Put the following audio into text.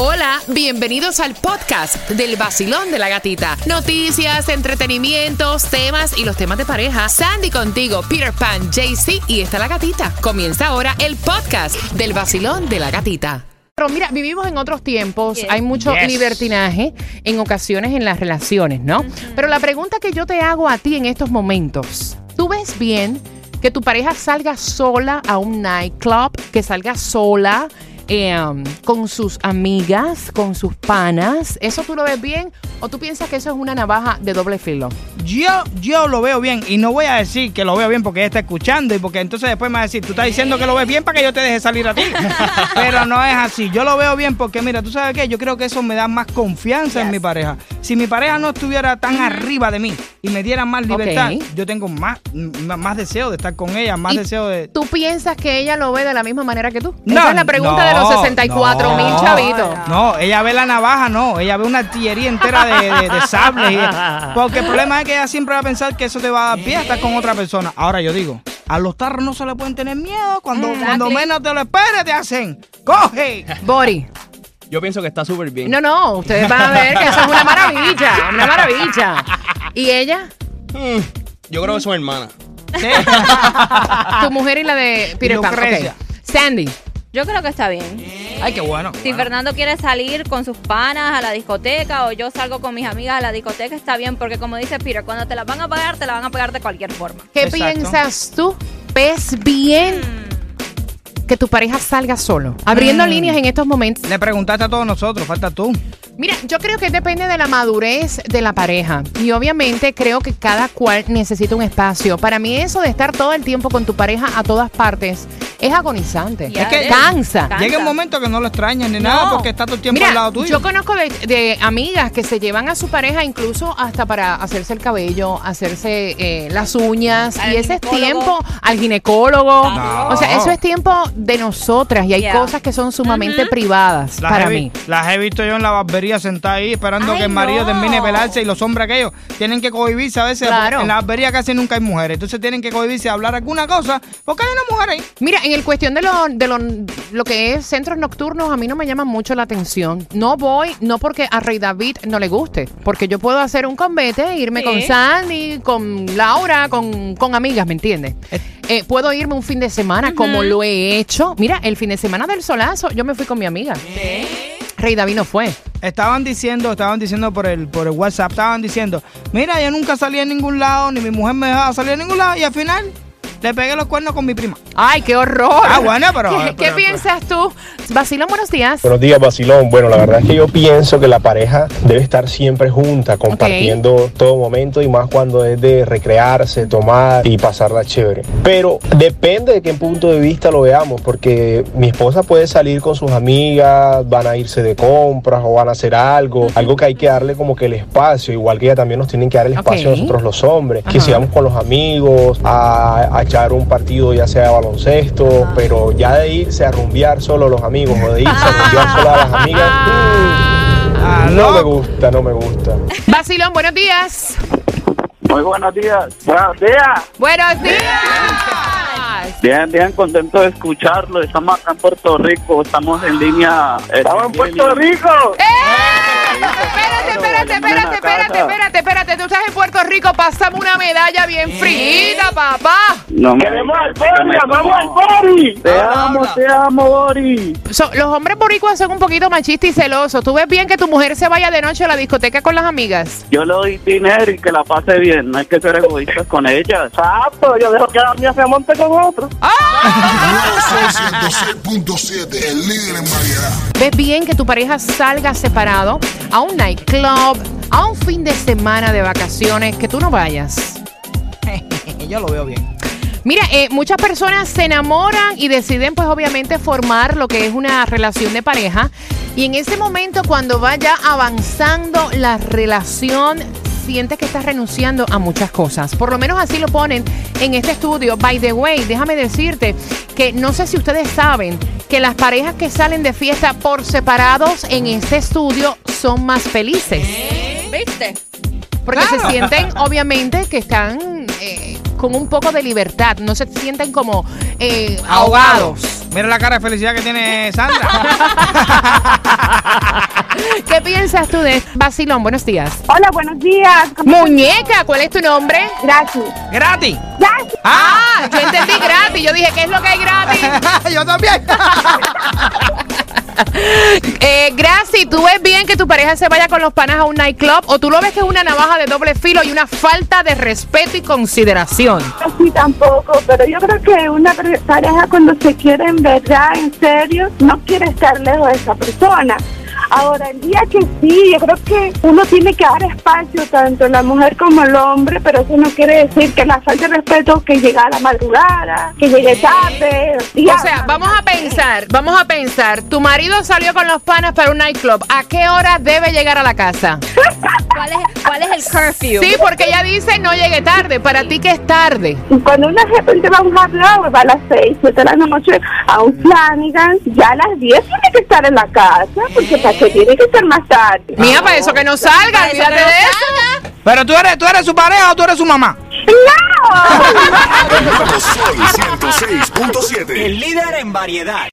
Hola, bienvenidos al podcast del vacilón de la gatita. Noticias, entretenimientos, temas y los temas de pareja. Sandy contigo, Peter Pan, JC y está la gatita. Comienza ahora el podcast del vacilón de la gatita. Pero mira, vivimos en otros tiempos, hay mucho Yes. libertinaje en ocasiones en las relaciones, ¿no? Pero la pregunta que yo te hago a ti en estos momentos, ¿tú ves bien que tu pareja salga sola a un nightclub, que salga sola eh, um, con sus amigas, con sus panas? ¿Eso tú lo ves bien o tú piensas que eso es una navaja de doble filo? Yo, yo lo veo bien y no voy a decir que lo veo bien porque ella está escuchando y porque entonces después me va a decir, tú estás diciendo que lo ves bien para que yo te deje salir a ti. Pero no es así. Yo lo veo bien porque, mira, tú sabes qué, yo creo que eso me da más confianza en mi pareja. Si mi pareja no estuviera tan arriba de mí y me diera más libertad, yo tengo más, más deseo de estar con ella, más ¿Y deseo de... ¿Tú piensas que ella lo ve de la misma manera que tú? No, Esa es la pregunta de los no, 64 mil no. chavitos. No, ella ve la navaja, no. Ella ve una artillería entera de, de, de sables. y- porque el problema es que ella siempre va a pensar que eso te va a dar pie a estar con otra persona. Ahora yo digo, a los tarros no se le pueden tener miedo. Cuando, cuando menos te lo esperes, te hacen. ¡Coge! Bori. Yo pienso que está súper bien. No, no, ustedes van a ver que eso es una maravilla, una maravilla. ¿Y ella? Mm, yo creo que son hermanas. Tu mujer y la de Peter Pan. Sandy. Yo creo que está bien. Ay, qué bueno. Si bueno. Fernando quiere salir con sus panas a la discoteca o yo salgo con mis amigas a la discoteca, está bien, porque como dice Peter, cuando te la van a pagar, te la van a pagar de cualquier forma. ¿Qué Exacto. piensas tú? ¿Ves bien que tu pareja salga solo? Abriendo Mm. líneas en estos momentos. Le preguntaste a todos nosotros, falta tú. Mira, yo creo que depende de la madurez de la pareja. Y obviamente creo que cada cual necesita un espacio. Para mí eso de estar todo el tiempo con tu pareja a todas partes es agonizante. Es que- cansa. Cansa. Llega un momento que no lo extrañas ni No. nada porque está todo el tiempo Mira, al lado tuyo. yo conozco de, de amigas que se llevan a su pareja incluso hasta para hacerse el cabello, hacerse eh, las uñas Al y ese es tiempo al ginecólogo. No. O sea, eso es tiempo de nosotras y hay Yeah. cosas que son sumamente privadas Las para he, mí. las he visto yo en la barbería sentada ahí esperando Ay, que el marido no. termine de pelarse y los hombres aquellos tienen que cohibirse a veces. Claro. En la barbería casi nunca hay mujeres. Entonces tienen que cohibirse a hablar alguna cosa porque hay una mujer ahí. Mira, en el cuestión de lo, de lo, lo que es centros nocturnos, a mí no me llama mucho la atención. No voy, no porque a Rey David no le guste, porque yo puedo hacer un convete, irme Sí. con Sandy, con Laura, con, con amigas, ¿me entiendes? Eh, puedo irme un fin de semana, como lo he hecho. Mira, el fin de semana del solazo, yo me fui con mi amiga. Rey David no fue. Estaban diciendo, estaban diciendo por el, por el WhatsApp, estaban diciendo, mira, yo nunca salí a ningún lado, ni mi mujer me dejaba salir a ningún lado, y al final le pegué los cuernos con mi prima. ¡Ay, qué horror! Ah, bueno, pero- ¿Qué, qué pero- piensas tú? Vacilón, buenos días. Buenos días, Basilón. Bueno, la verdad es que yo pienso que la pareja debe estar siempre junta, compartiendo todo momento y más cuando es de recrearse, tomar y pasarla chévere. Pero depende de qué punto de vista lo veamos, porque mi esposa puede salir con sus amigas, van a irse de compras o van a hacer algo, algo que hay que darle como que el espacio, igual que ella también nos tienen que dar el espacio a nosotros los hombres, que Ajá. si vamos con los amigos a, a echar un partido ya sea baloncesto, pero ya de irse a rumbear solo los amigos o de irse a rumbear solo a las amigas, mm, no me gusta, no me gusta. Vacilón, buenos días. Muy buenos días. Buenos días. Buenos días. Bien, bien, contento de escucharlo. Estamos acá en Puerto Rico. Estamos en línea. ¡Estamos en Puerto Rico! Espérate, espérate, espérate, espérate, espérate, espérate. Tú estás en Puerto Rico, pasamos una medalla bien frita, papá. No me ¡Queremos al Bori! ¡Amamos al Bori! ¡Te amo, te amo, Bori! So, los hombres boricuas son un poquito machistas y celosos. ¿Tú ves bien que tu mujer se vaya de noche a la discoteca con las amigas? Yo le doy dinero y que la pase bien. No hay que ser egoístas con ella. Exacto. Yo dejo que la mía se monte con otro. 106.7, el líder en variedad. ¿Ves bien que tu pareja salga separado a un nightclub, a un fin de semana de vacaciones, que tú no vayas? Yo lo veo bien. Mira, eh, muchas personas se enamoran y deciden pues obviamente formar lo que es una relación de pareja y en ese momento cuando vaya avanzando la relación sientes que estás renunciando a muchas cosas. Por lo menos así lo ponen en este estudio. By the way, déjame decirte que no sé si ustedes saben que las parejas que salen de fiesta por separados en este estudio son más felices. ¿Viste? Porque se sienten, obviamente, que están eh, con un poco de libertad. No se sienten como eh, ahogados. Mira la cara de felicidad que tiene Sandra. ¿Qué piensas tú de Basilón? Buenos días. Hola, buenos días. Muñeca, ¿cuál es tu nombre? Gracias. Gratis. Gracias. Ah, yo entendí gratis. Yo dije, ¿qué es lo que hay gratis? yo también. eh, Graci, ¿tú ves bien que tu pareja se vaya con los panas a un nightclub o tú lo ves que es una navaja de doble filo y una falta de respeto y consideración? Sí, tampoco, pero yo creo que una pareja cuando se quiere en verdad, en serio, no quiere estar lejos de esa persona. Ahora, el día que sí, yo creo que uno tiene que dar espacio tanto la mujer como el hombre, pero eso no quiere decir que la falta de respeto que llegue a la madrugada, que llegue tarde. O sea, vamos a pensar, vamos a pensar, tu marido salió con los panas para un nightclub, ¿a qué hora debe llegar a la casa? ¿Cuál es, ¿Cuál es el curfew? Sí, porque ella dice no llegue tarde. ¿Para ti qué es tarde? Cuando una gente va a un hablado, va a las 6, 7 de la noche a un Flanagan, ya a las 10 tiene que estar en la casa, porque para que tiene que ser más tarde. Mira, para eso que no salga, olvídate de eso. Pero tú eres, tú eres su pareja o tú eres su mamá. ¡No! Sol 106.7. El líder en variedad.